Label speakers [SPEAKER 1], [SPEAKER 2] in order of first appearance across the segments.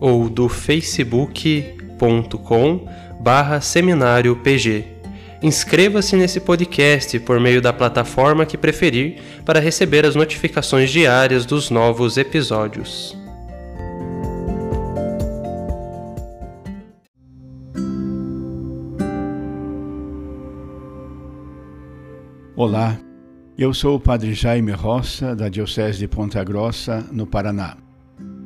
[SPEAKER 1] ou do facebook.com barra seminário PG. Inscreva-se nesse podcast por meio da plataforma que preferir para receber as notificações diárias dos novos episódios.
[SPEAKER 2] Olá, eu sou o Padre Jaime Roça, da Diocese de Ponta Grossa, no Paraná.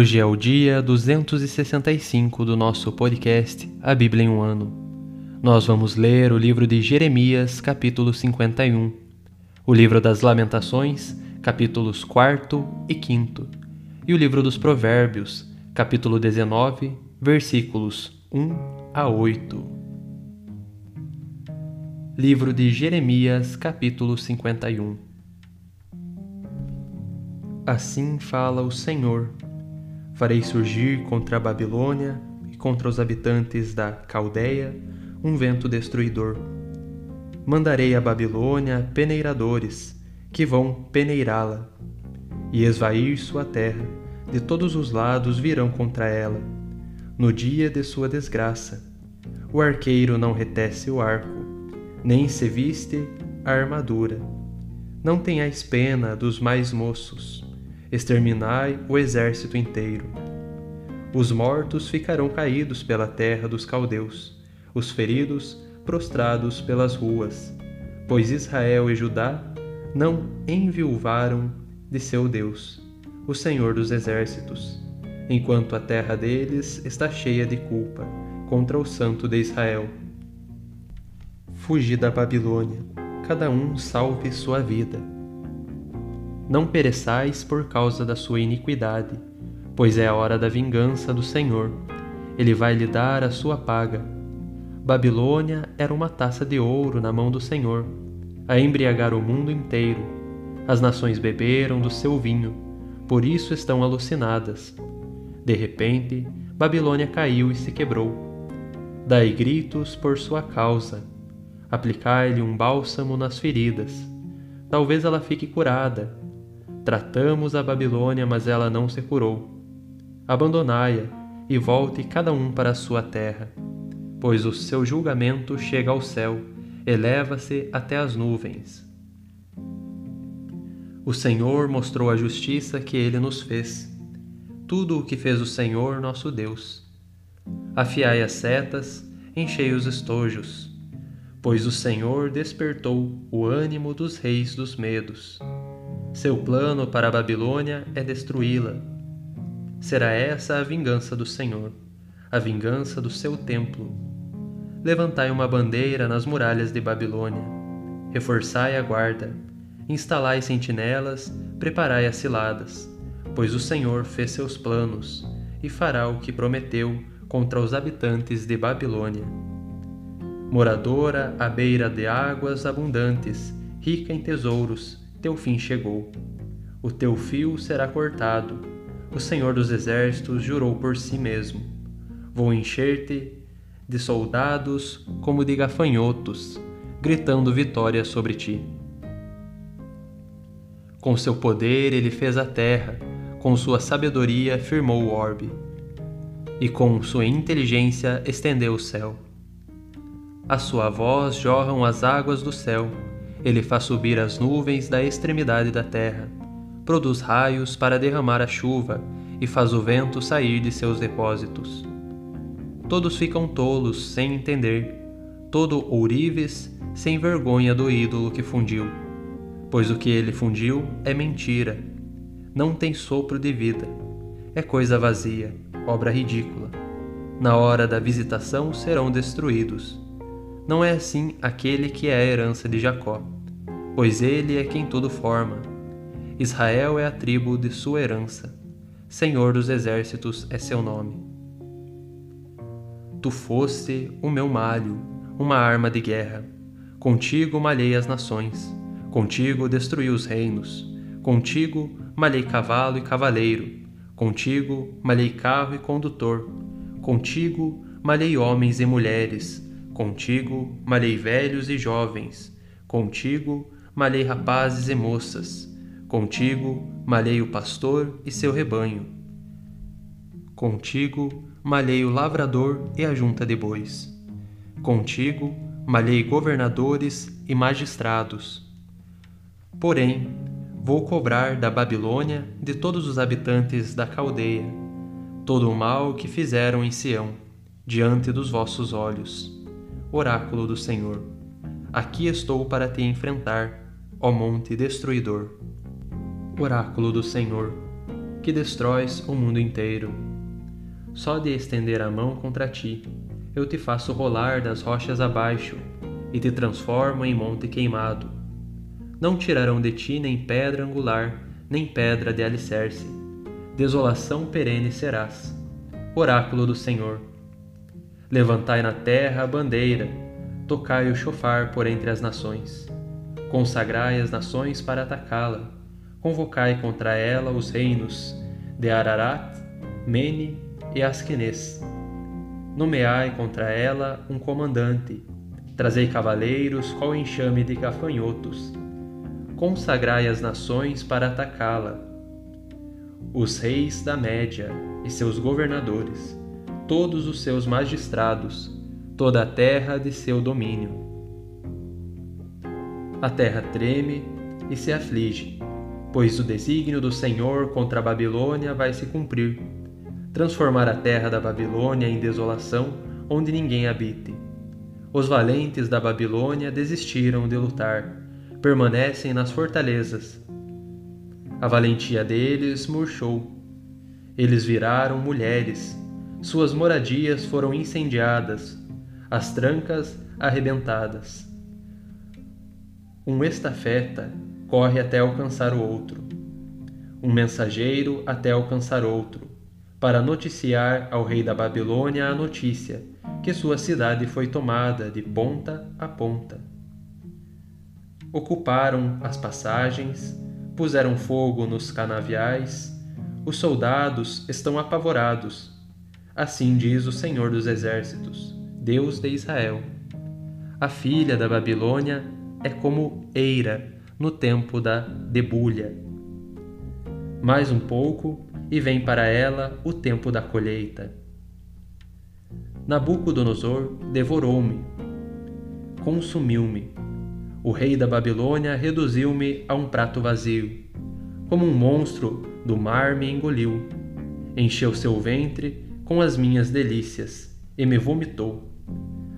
[SPEAKER 1] Hoje é o dia 265 do nosso podcast A Bíblia em um Ano. Nós vamos ler o livro de Jeremias, capítulo 51, o livro das Lamentações, capítulos 4 e 5, e o livro dos Provérbios, capítulo 19, versículos 1 a 8. Livro de Jeremias, capítulo 51 Assim fala o Senhor Farei surgir contra a Babilônia e contra os habitantes da Caldeia um vento destruidor. Mandarei a Babilônia peneiradores, que vão peneirá-la, e esvair sua terra, de todos os lados virão contra ela, no dia de sua desgraça. O arqueiro não retece o arco, nem se viste a armadura. Não tenhais pena dos mais moços exterminai o exército inteiro. Os mortos ficarão caídos pela terra dos caldeus, os feridos prostrados pelas ruas, pois Israel e Judá não enviuvaram de seu Deus, o Senhor dos exércitos, enquanto a terra deles está cheia de culpa contra o Santo de Israel. Fugi da Babilônia, cada um salve sua vida não pereçais por causa da sua iniquidade, pois é a hora da vingança do Senhor. Ele vai lhe dar a sua paga. Babilônia era uma taça de ouro na mão do Senhor, a embriagar o mundo inteiro. As nações beberam do seu vinho, por isso estão alucinadas. De repente, Babilônia caiu e se quebrou. Dai gritos por sua causa. Aplicai-lhe um bálsamo nas feridas. Talvez ela fique curada Tratamos a Babilônia, mas ela não se curou. Abandonai-a e volte cada um para a sua terra, pois o seu julgamento chega ao céu, eleva-se até as nuvens. O Senhor mostrou a justiça que ele nos fez, tudo o que fez o Senhor nosso Deus. Afiai as setas, enchei os estojos, pois o Senhor despertou o ânimo dos reis dos medos seu plano para a Babilônia é destruí-la. Será essa a vingança do Senhor, a vingança do seu templo. levantai uma bandeira nas muralhas de Babilônia. Reforçai a guarda, instalai sentinelas, preparai as ciladas, pois o Senhor fez seus planos e fará o que prometeu contra os habitantes de Babilônia. Moradora à beira de águas abundantes, rica em tesouros, teu fim chegou. O teu fio será cortado. O Senhor dos Exércitos jurou por si mesmo: Vou encher-te de soldados como de gafanhotos, gritando vitória sobre ti. Com seu poder ele fez a terra, com sua sabedoria firmou o orbe, e com sua inteligência estendeu o céu. A sua voz jorram as águas do céu, ele faz subir as nuvens da extremidade da terra, produz raios para derramar a chuva e faz o vento sair de seus depósitos todos ficam tolos sem entender, todo ourives sem vergonha do ídolo que fundiu. Pois o que ele fundiu é mentira, não tem sopro de vida, é coisa vazia, obra ridícula. Na hora da visitação serão destruídos. Não é assim aquele que é a herança de Jacó, pois ele é quem tudo forma. Israel é a tribo de sua herança, Senhor dos exércitos é seu nome. Tu foste o meu malho, uma arma de guerra. Contigo malhei as nações, contigo destruí os reinos, contigo malhei cavalo e cavaleiro, contigo malhei carro e condutor, contigo malhei homens e mulheres, contigo malhei velhos e jovens, contigo malhei rapazes e moças, contigo malhei o pastor e seu rebanho. Contigo malhei o lavrador e a junta de bois. Contigo malhei governadores e magistrados. Porém, vou cobrar da Babilônia de todos os habitantes da Caldeia todo o mal que fizeram em Sião, diante dos vossos olhos. Oráculo do Senhor. Aqui estou para te enfrentar, ó monte destruidor. Oráculo do Senhor, que destróis o mundo inteiro só de estender a mão contra ti, eu te faço rolar das rochas abaixo e te transformo em monte queimado. Não tirarão de ti nem pedra angular, nem pedra de alicerce. Desolação perene serás. Oráculo do Senhor. Levantai na terra a bandeira, tocai o chofar por entre as nações. Consagrai as nações para atacá-la. Convocai contra ela os reinos de Ararat, Mene e Asquenês. Nomeai contra ela um comandante, trazei cavaleiros qual enxame de gafanhotos. Consagrai as nações para atacá-la. Os reis da Média e seus governadores, todos os seus magistrados, toda a terra de seu domínio. A terra treme e se aflige, pois o desígnio do Senhor contra a Babilônia vai se cumprir transformar a terra da Babilônia em desolação, onde ninguém habite. Os valentes da Babilônia desistiram de lutar, permanecem nas fortalezas. A valentia deles murchou. Eles viraram mulheres, suas moradias foram incendiadas, as trancas arrebentadas. Um estafeta corre até alcançar o outro, um mensageiro até alcançar outro para noticiar ao rei da Babilônia a notícia que sua cidade foi tomada de ponta a ponta. Ocuparam as passagens, puseram fogo nos canaviais, os soldados estão apavorados. Assim diz o Senhor dos Exércitos, Deus de Israel. A filha da Babilônia é como eira no tempo da debulha. Mais um pouco e vem para ela o tempo da colheita. Nabucodonosor devorou-me, consumiu-me. O rei da Babilônia reduziu-me a um prato vazio. Como um monstro do mar me engoliu. Encheu seu ventre com as minhas delícias e me vomitou.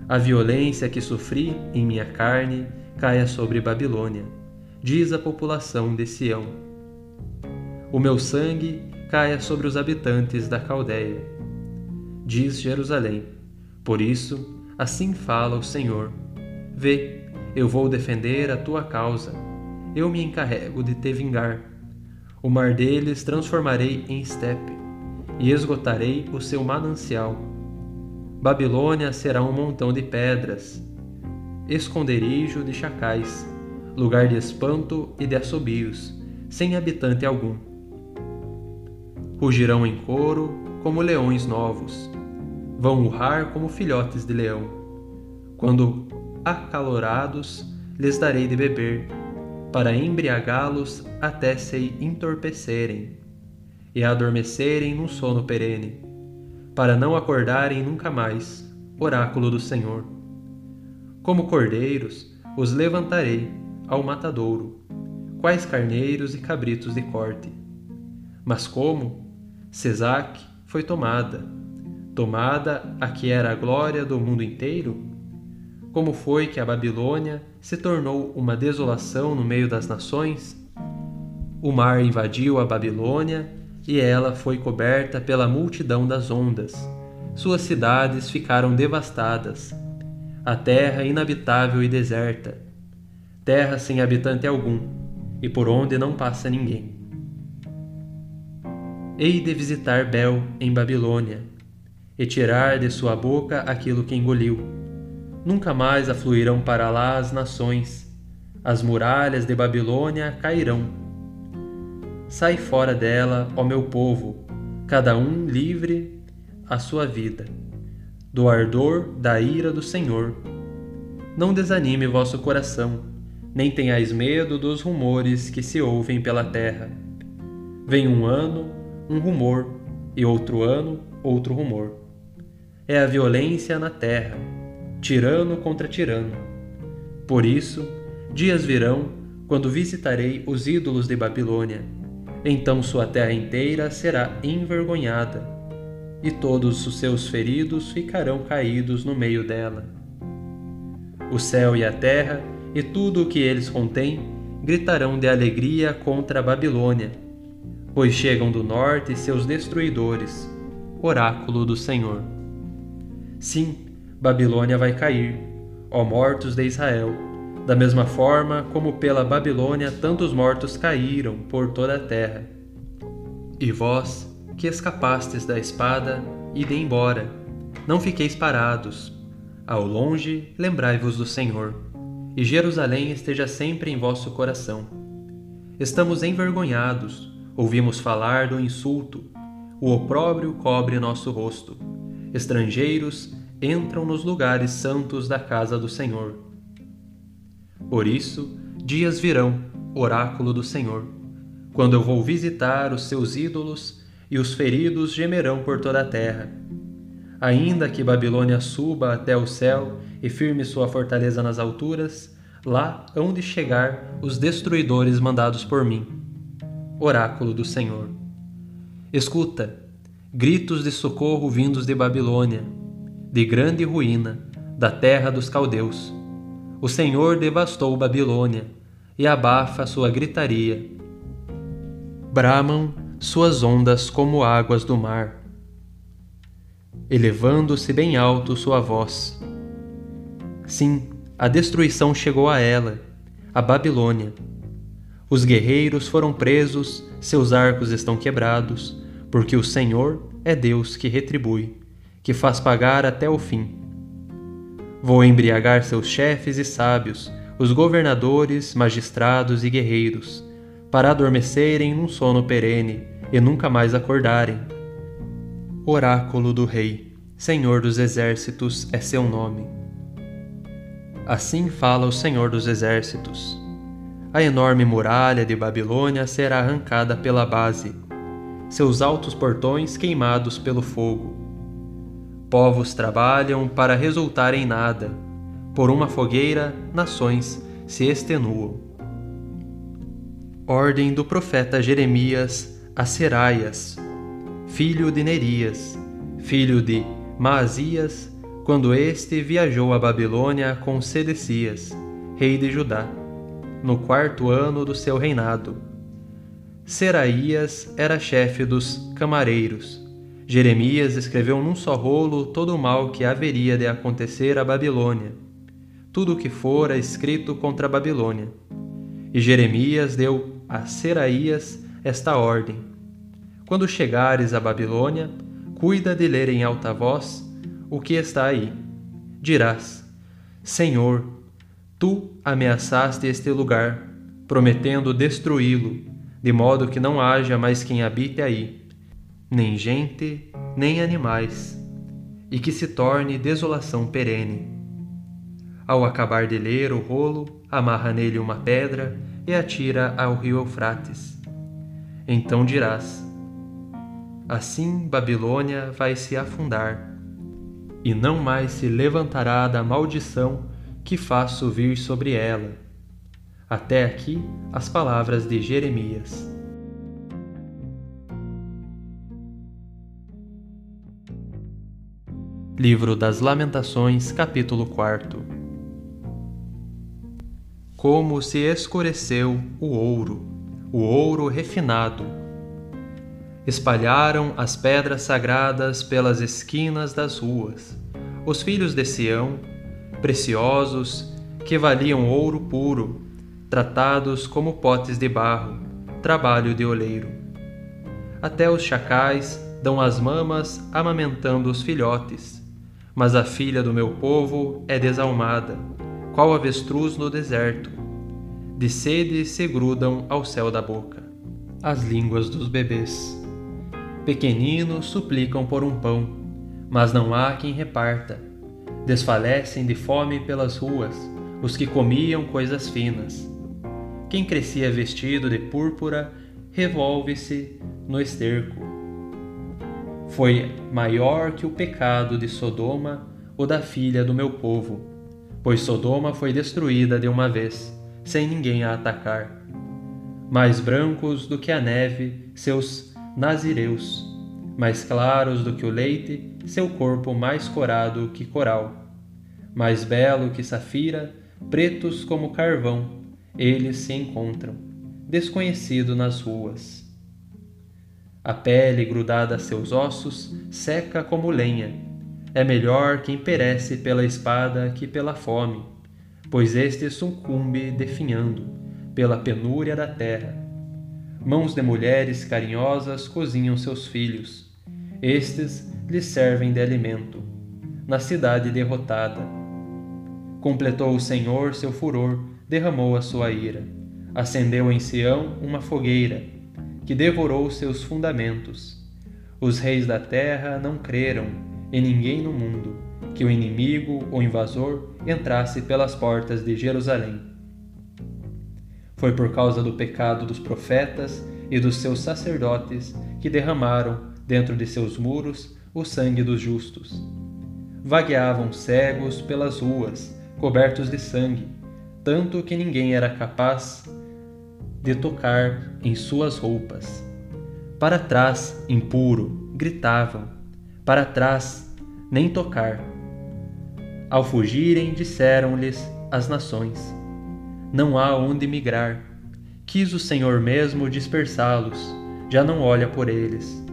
[SPEAKER 1] A violência que sofri em minha carne caia sobre Babilônia, diz a população de Sião. O meu sangue caia sobre os habitantes da Caldeia. Diz Jerusalém: Por isso, Assim fala o Senhor. Vê, eu vou defender a tua causa. Eu me encarrego de te vingar. O mar deles transformarei em estepe, e esgotarei o seu manancial. Babilônia será um montão de pedras, esconderijo de chacais, lugar de espanto e de assobios, sem habitante algum. Rugirão em coro como leões novos, vão urrar como filhotes de leão. Quando acalorados, lhes darei de beber, para embriagá-los até se entorpecerem e adormecerem num sono perene, para não acordarem nunca mais, oráculo do Senhor. Como cordeiros, os levantarei ao matadouro, quais carneiros e cabritos de corte. Mas como Cesac foi tomada, tomada a que era a glória do mundo inteiro? Como foi que a Babilônia se tornou uma desolação no meio das nações? O mar invadiu a Babilônia e ela foi coberta pela multidão das ondas. Suas cidades ficaram devastadas. A terra inabitável e deserta. Terra sem habitante algum, e por onde não passa ninguém. Hei de visitar Bel em Babilônia, e tirar de sua boca aquilo que engoliu Nunca mais afluirão para lá as nações, as muralhas de Babilônia cairão. Sai fora dela, ó meu povo, cada um livre a sua vida, do ardor da ira do Senhor. Não desanime vosso coração, nem tenhais medo dos rumores que se ouvem pela terra. Vem um ano, um rumor, e outro ano, outro rumor. É a violência na terra tirano contra tirano. Por isso, dias virão quando visitarei os ídolos de Babilônia. Então sua terra inteira será envergonhada, e todos os seus feridos ficarão caídos no meio dela. O céu e a terra e tudo o que eles contêm gritarão de alegria contra a Babilônia, pois chegam do norte seus destruidores, oráculo do Senhor. Sim, Babilônia vai cair, ó mortos de Israel, da mesma forma como pela Babilônia tantos mortos caíram por toda a terra. E vós, que escapastes da espada, ide embora, não fiqueis parados. Ao longe, lembrai-vos do Senhor, e Jerusalém esteja sempre em vosso coração. Estamos envergonhados, ouvimos falar do insulto, o opróbrio cobre nosso rosto. Estrangeiros, entram nos lugares santos da casa do Senhor. Por isso, dias virão, oráculo do Senhor, quando eu vou visitar os seus ídolos e os feridos gemerão por toda a terra. Ainda que Babilônia suba até o céu e firme sua fortaleza nas alturas, lá hão de chegar os destruidores mandados por mim. Oráculo do Senhor. Escuta, gritos de socorro vindos de Babilônia de grande ruína, da terra dos caldeus. O Senhor devastou Babilônia e abafa sua gritaria. Bramam suas ondas como águas do mar, elevando-se bem alto sua voz. Sim, a destruição chegou a ela, a Babilônia. Os guerreiros foram presos, seus arcos estão quebrados, porque o Senhor é Deus que retribui que faz pagar até o fim. Vou embriagar seus chefes e sábios, os governadores, magistrados e guerreiros, para adormecerem num sono perene e nunca mais acordarem. Oráculo do Rei, Senhor dos Exércitos é seu nome. Assim fala o Senhor dos Exércitos. A enorme muralha de Babilônia será arrancada pela base, seus altos portões queimados pelo fogo Povos trabalham para resultar em nada. Por uma fogueira, nações se extenuam. Ordem do profeta Jeremias a Seraias, filho de Nerias, filho de Maasias, quando este viajou a Babilônia com Sedecias, rei de Judá, no quarto ano do seu reinado. Seraías era chefe dos camareiros Jeremias escreveu num só rolo todo o mal que haveria de acontecer à Babilônia, tudo o que fora escrito contra a Babilônia. E Jeremias deu a Seraías esta ordem: Quando chegares à Babilônia, cuida de ler em alta voz o que está aí. Dirás: Senhor, tu ameaçaste este lugar, prometendo destruí-lo, de modo que não haja mais quem habite aí, nem gente, nem animais, e que se torne desolação perene. Ao acabar de ler o rolo, amarra nele uma pedra e atira ao rio Eufrates. Então dirás: Assim Babilônia vai se afundar, e não mais se levantará da maldição que faço vir sobre ela. Até aqui as palavras de Jeremias. Livro das Lamentações, capítulo 4 Como se escureceu o ouro, o ouro refinado. Espalharam as pedras sagradas pelas esquinas das ruas. Os filhos de Sião preciosos, que valiam ouro puro, tratados como potes de barro, trabalho de oleiro. Até os chacais dão as mamas amamentando os filhotes, mas a filha do meu povo é desalmada, qual avestruz no deserto. De sede se grudam ao céu da boca. As línguas dos bebês. Pequeninos suplicam por um pão, mas não há quem reparta Desfalecem de fome pelas ruas os que comiam coisas finas. Quem crescia vestido de púrpura revolve-se no esterco. Foi maior que o pecado de Sodoma ou da filha do meu povo, pois Sodoma foi destruída de uma vez, sem ninguém a atacar. Mais brancos do que a neve, seus nazireus, mais claros do que o leite, seu corpo mais corado que coral, mais belo que safira, pretos como carvão, eles se encontram, desconhecido nas ruas. A pele grudada a seus ossos seca como lenha. É melhor quem perece pela espada que pela fome, pois este sucumbe definhando pela penúria da terra. Mãos de mulheres carinhosas cozinham seus filhos. Estes lhes servem de alimento. Na cidade derrotada. Completou o Senhor seu furor, derramou a sua ira. Acendeu em Sião uma fogueira, que devorou seus fundamentos. Os reis da terra não creram, e ninguém no mundo, que o inimigo, o invasor, entrasse pelas portas de Jerusalém. Foi por causa do pecado dos profetas e dos seus sacerdotes que derramaram, dentro de seus muros, o sangue dos justos. Vagueavam cegos pelas ruas, cobertos de sangue, tanto que ninguém era capaz de tocar em suas roupas. Para trás, impuro, gritavam. Para trás, nem tocar. Ao fugirem, disseram-lhes as nações: Não há onde migrar. Quis o Senhor mesmo dispersá-los, já não olha por eles.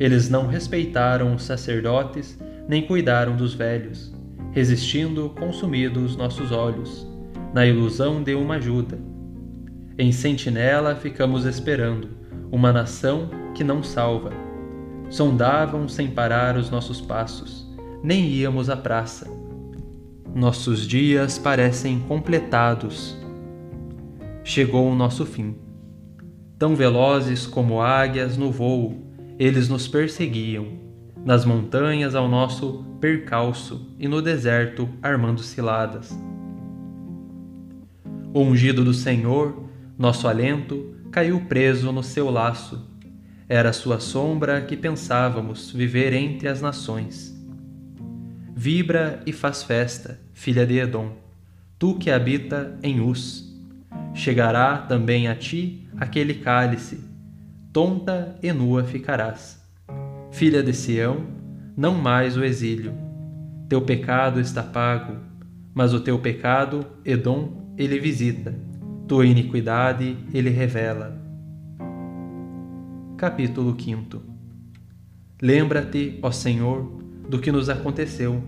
[SPEAKER 1] Eles não respeitaram os sacerdotes, nem cuidaram dos velhos, resistindo consumidos nossos olhos, na ilusão de uma ajuda. Em sentinela ficamos esperando, uma nação que não salva. Sondavam sem parar os nossos passos, nem íamos à praça. Nossos dias parecem completados. Chegou o nosso fim. Tão velozes como águias no voo, eles nos perseguiam, nas montanhas ao nosso percalço e no deserto armando ciladas. Ungido do Senhor, nosso alento, caiu preso no seu laço. Era sua sombra que pensávamos viver entre as nações. Vibra e faz festa, filha de Edom, tu que habita em Uz. Chegará também a ti aquele cálice tonta e nua ficarás. Filha de Sião, não mais o exílio. Teu pecado está pago, mas o teu pecado, Edom, ele visita, tua iniquidade ele revela. Capítulo 5 Lembra-te, ó Senhor, do que nos aconteceu.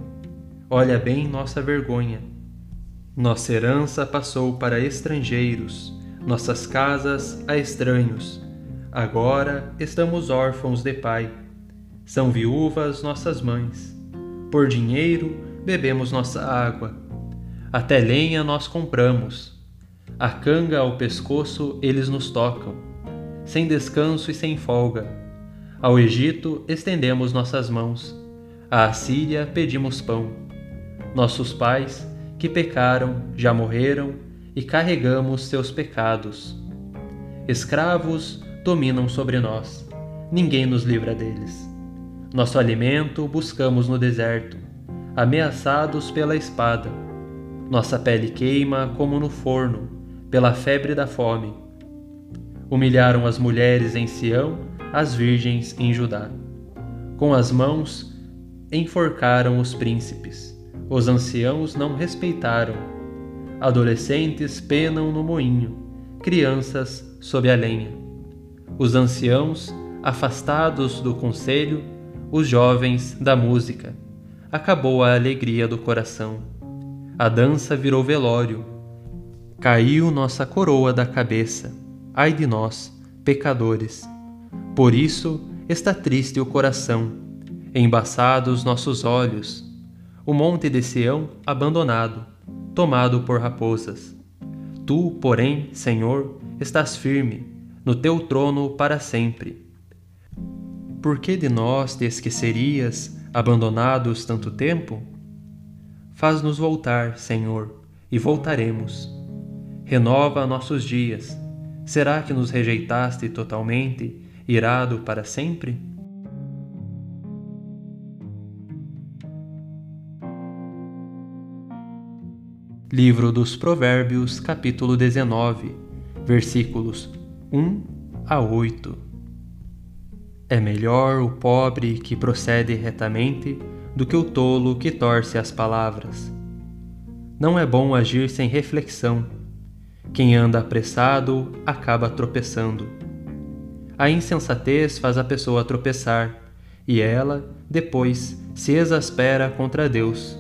[SPEAKER 1] Olha bem nossa vergonha. Nossa herança passou para estrangeiros, nossas casas a estranhos. Agora estamos órfãos de pai. São viúvas nossas mães. Por dinheiro bebemos nossa água. Até lenha nós compramos. A canga ao pescoço eles nos tocam, sem descanso e sem folga ao Egito estendemos nossas mãos, à Assíria pedimos pão. Nossos pais, que pecaram, já morreram e carregamos seus pecados. Escravos dominam sobre nós, ninguém nos livra deles. Nosso alimento buscamos no deserto, ameaçados pela espada. Nossa pele queima como no forno, pela febre da fome. Humilharam as mulheres em Sião as virgens em Judá. Com as mãos enforcaram os príncipes, os anciãos não respeitaram. Adolescentes penam no moinho, crianças sob a lenha. Os anciãos, afastados do conselho, os jovens da música. Acabou a alegria do coração. A dança virou velório. Caiu nossa coroa da cabeça. Ai de nós, pecadores. Por isso está triste o coração, embaçados nossos olhos, o monte de Sião abandonado, tomado por raposas. Tu, porém, Senhor, estás firme, no teu trono para sempre. Por que de nós te esquecerias, abandonados tanto tempo? Faz-nos voltar, Senhor, e voltaremos. Renova nossos dias. Será que nos rejeitaste totalmente irado para sempre? Livro dos Provérbios, capítulo 19, versículos 1 a 8. É melhor o pobre que procede retamente do que o tolo que torce as palavras. Não é bom agir sem reflexão. Quem anda apressado acaba tropeçando. A insensatez faz a pessoa tropeçar, e ela, depois, se exaspera contra Deus.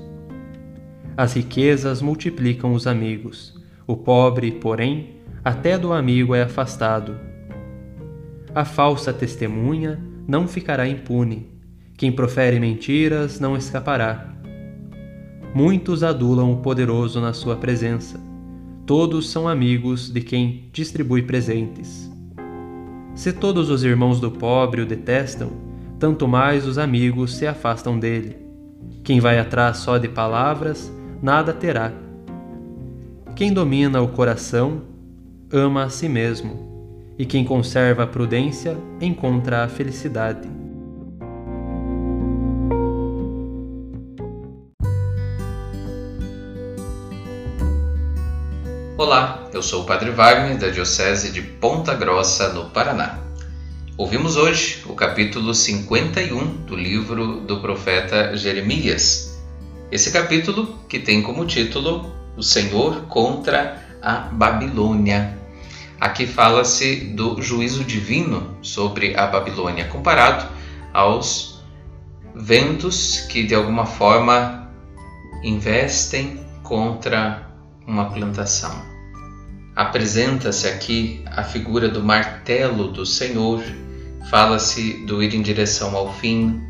[SPEAKER 1] As riquezas multiplicam os amigos, o pobre, porém, até do amigo é afastado. A falsa testemunha não ficará impune, quem profere mentiras não escapará. Muitos adulam o poderoso na sua presença, todos são amigos de quem distribui presentes. Se todos os irmãos do pobre o detestam, tanto mais os amigos se afastam dele. Quem vai atrás só de palavras, nada terá. Quem domina o coração, ama a si mesmo, e quem conserva a prudência, encontra a felicidade.
[SPEAKER 3] Olá, eu sou o Padre Wagner da Diocese de Ponta Grossa, no Paraná. Ouvimos hoje o capítulo 51 do livro do profeta Jeremias. Esse capítulo que tem como título O Senhor contra a Babilônia. Aqui fala-se do juízo divino sobre a Babilônia, comparado aos ventos que de alguma forma investem contra uma plantação. Apresenta-se aqui a figura do martelo do Senhor, fala-se do ir em direção ao fim,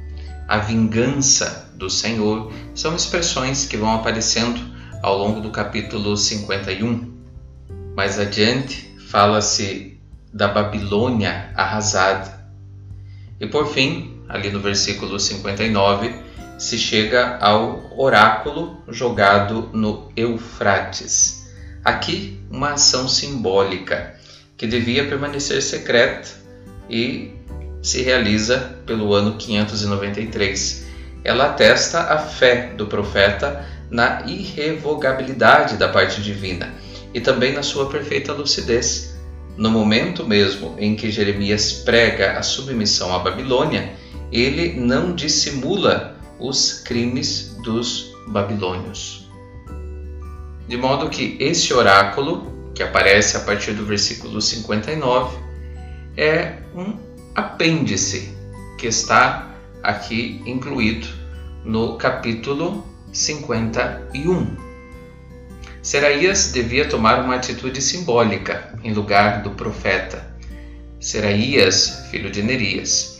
[SPEAKER 3] a vingança do Senhor, são expressões que vão aparecendo ao longo do capítulo 51. Mais adiante, fala-se da Babilônia arrasada. E por fim, ali no versículo 59, se chega ao oráculo jogado no Eufrates. Aqui, uma ação simbólica que devia permanecer secreta e se realiza pelo ano 593. Ela atesta a fé do profeta na irrevogabilidade da parte divina e também na sua perfeita lucidez. No momento mesmo em que Jeremias prega a submissão à Babilônia, ele não dissimula os crimes dos babilônios. De modo que esse oráculo, que aparece a partir do versículo 59, é um apêndice que está aqui incluído no capítulo 51. Seraías devia tomar uma atitude simbólica em lugar do profeta. Seraías, filho de Nerias.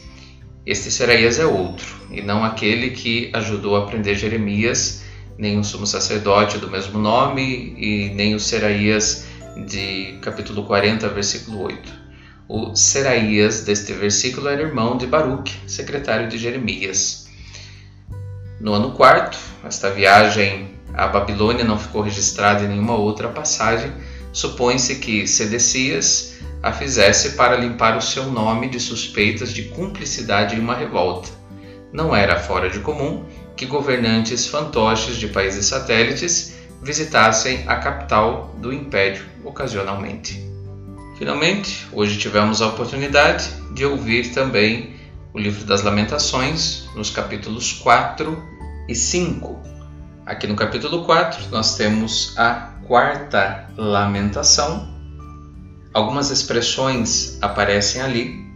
[SPEAKER 3] Este Seraías é outro, e não aquele que ajudou a prender Jeremias, nem o sumo sacerdote do mesmo nome, e nem o Seraías de capítulo 40, versículo 8. O Seraías deste versículo era irmão de Baruque, secretário de Jeremias. No ano quarto, esta viagem à Babilônia não ficou registrada em nenhuma outra passagem. Supõe-se que Sedecias a fizesse para limpar o seu nome de suspeitas de cumplicidade em uma revolta. Não era fora de comum que governantes fantoches de países satélites visitassem a capital do império ocasionalmente. Finalmente, hoje tivemos a oportunidade de ouvir também o livro das Lamentações, nos capítulos 4 e 5. Aqui no capítulo 4, nós temos a quarta lamentação. Algumas expressões aparecem ali,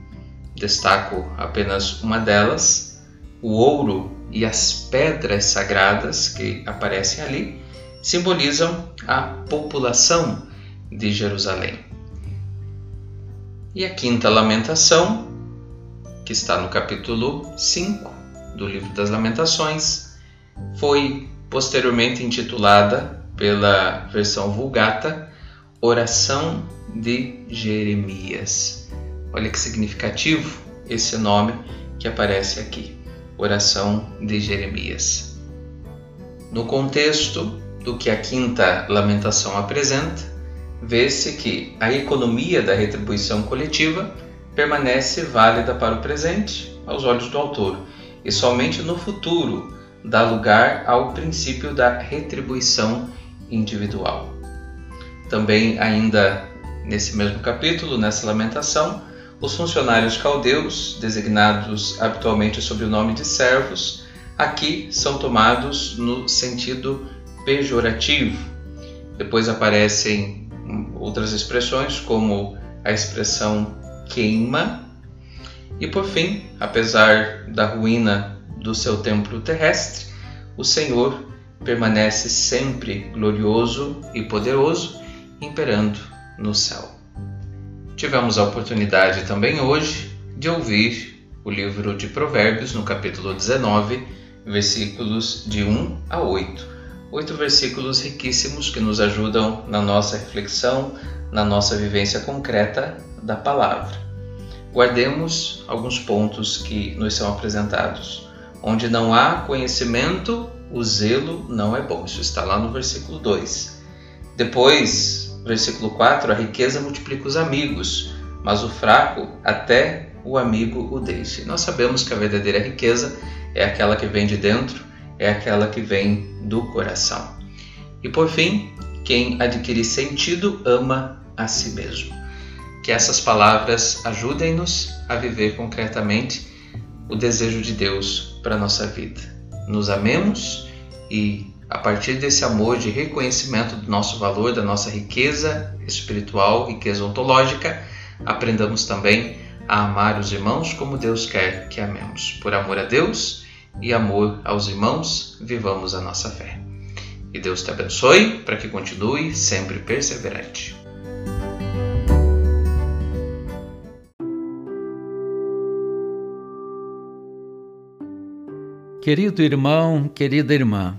[SPEAKER 3] destaco apenas uma delas: o ouro e as pedras sagradas que aparecem ali simbolizam a população de Jerusalém. E a quinta lamentação, que está no capítulo 5 do livro das Lamentações, foi posteriormente intitulada pela versão Vulgata Oração de Jeremias. Olha que significativo esse nome que aparece aqui, Oração de Jeremias. No contexto do que a quinta lamentação apresenta, vê-se que a economia da retribuição coletiva permanece válida para o presente, aos olhos do autor, e somente no futuro dá lugar ao princípio da retribuição individual. Também, ainda nesse mesmo capítulo, nessa lamentação, os funcionários caldeus, designados habitualmente sob o nome de servos, aqui são tomados no sentido pejorativo. Depois aparecem outras expressões, como a expressão queima. E por fim, apesar da ruína do seu templo terrestre, o Senhor permanece sempre glorioso e poderoso, imperando no céu. Tivemos a oportunidade também hoje de ouvir o livro de Provérbios, no capítulo 19, versículos de 1 a 8 oito versículos riquíssimos que nos ajudam na nossa reflexão, na nossa vivência concreta da palavra. Guardemos alguns pontos que nos são apresentados. Onde não há conhecimento, o zelo não é bom. Isso está lá no versículo 2. Depois, versículo 4, a riqueza multiplica os amigos, mas o fraco até o amigo o deixa. nós sabemos que a verdadeira riqueza é aquela que vem de dentro é aquela que vem do coração. E por fim, quem adquire sentido ama a si mesmo. Que essas palavras ajudem-nos a viver concretamente o desejo de Deus para a nossa vida. Nos amemos e, a partir desse amor de reconhecimento do nosso valor, da nossa riqueza espiritual, riqueza ontológica, aprendamos também a amar os irmãos como Deus quer que amemos. Por amor a Deus, e amor aos irmãos, vivamos a nossa fé. E Deus te abençoe para que continue sempre perseverante.
[SPEAKER 4] Querido irmão, querida irmã,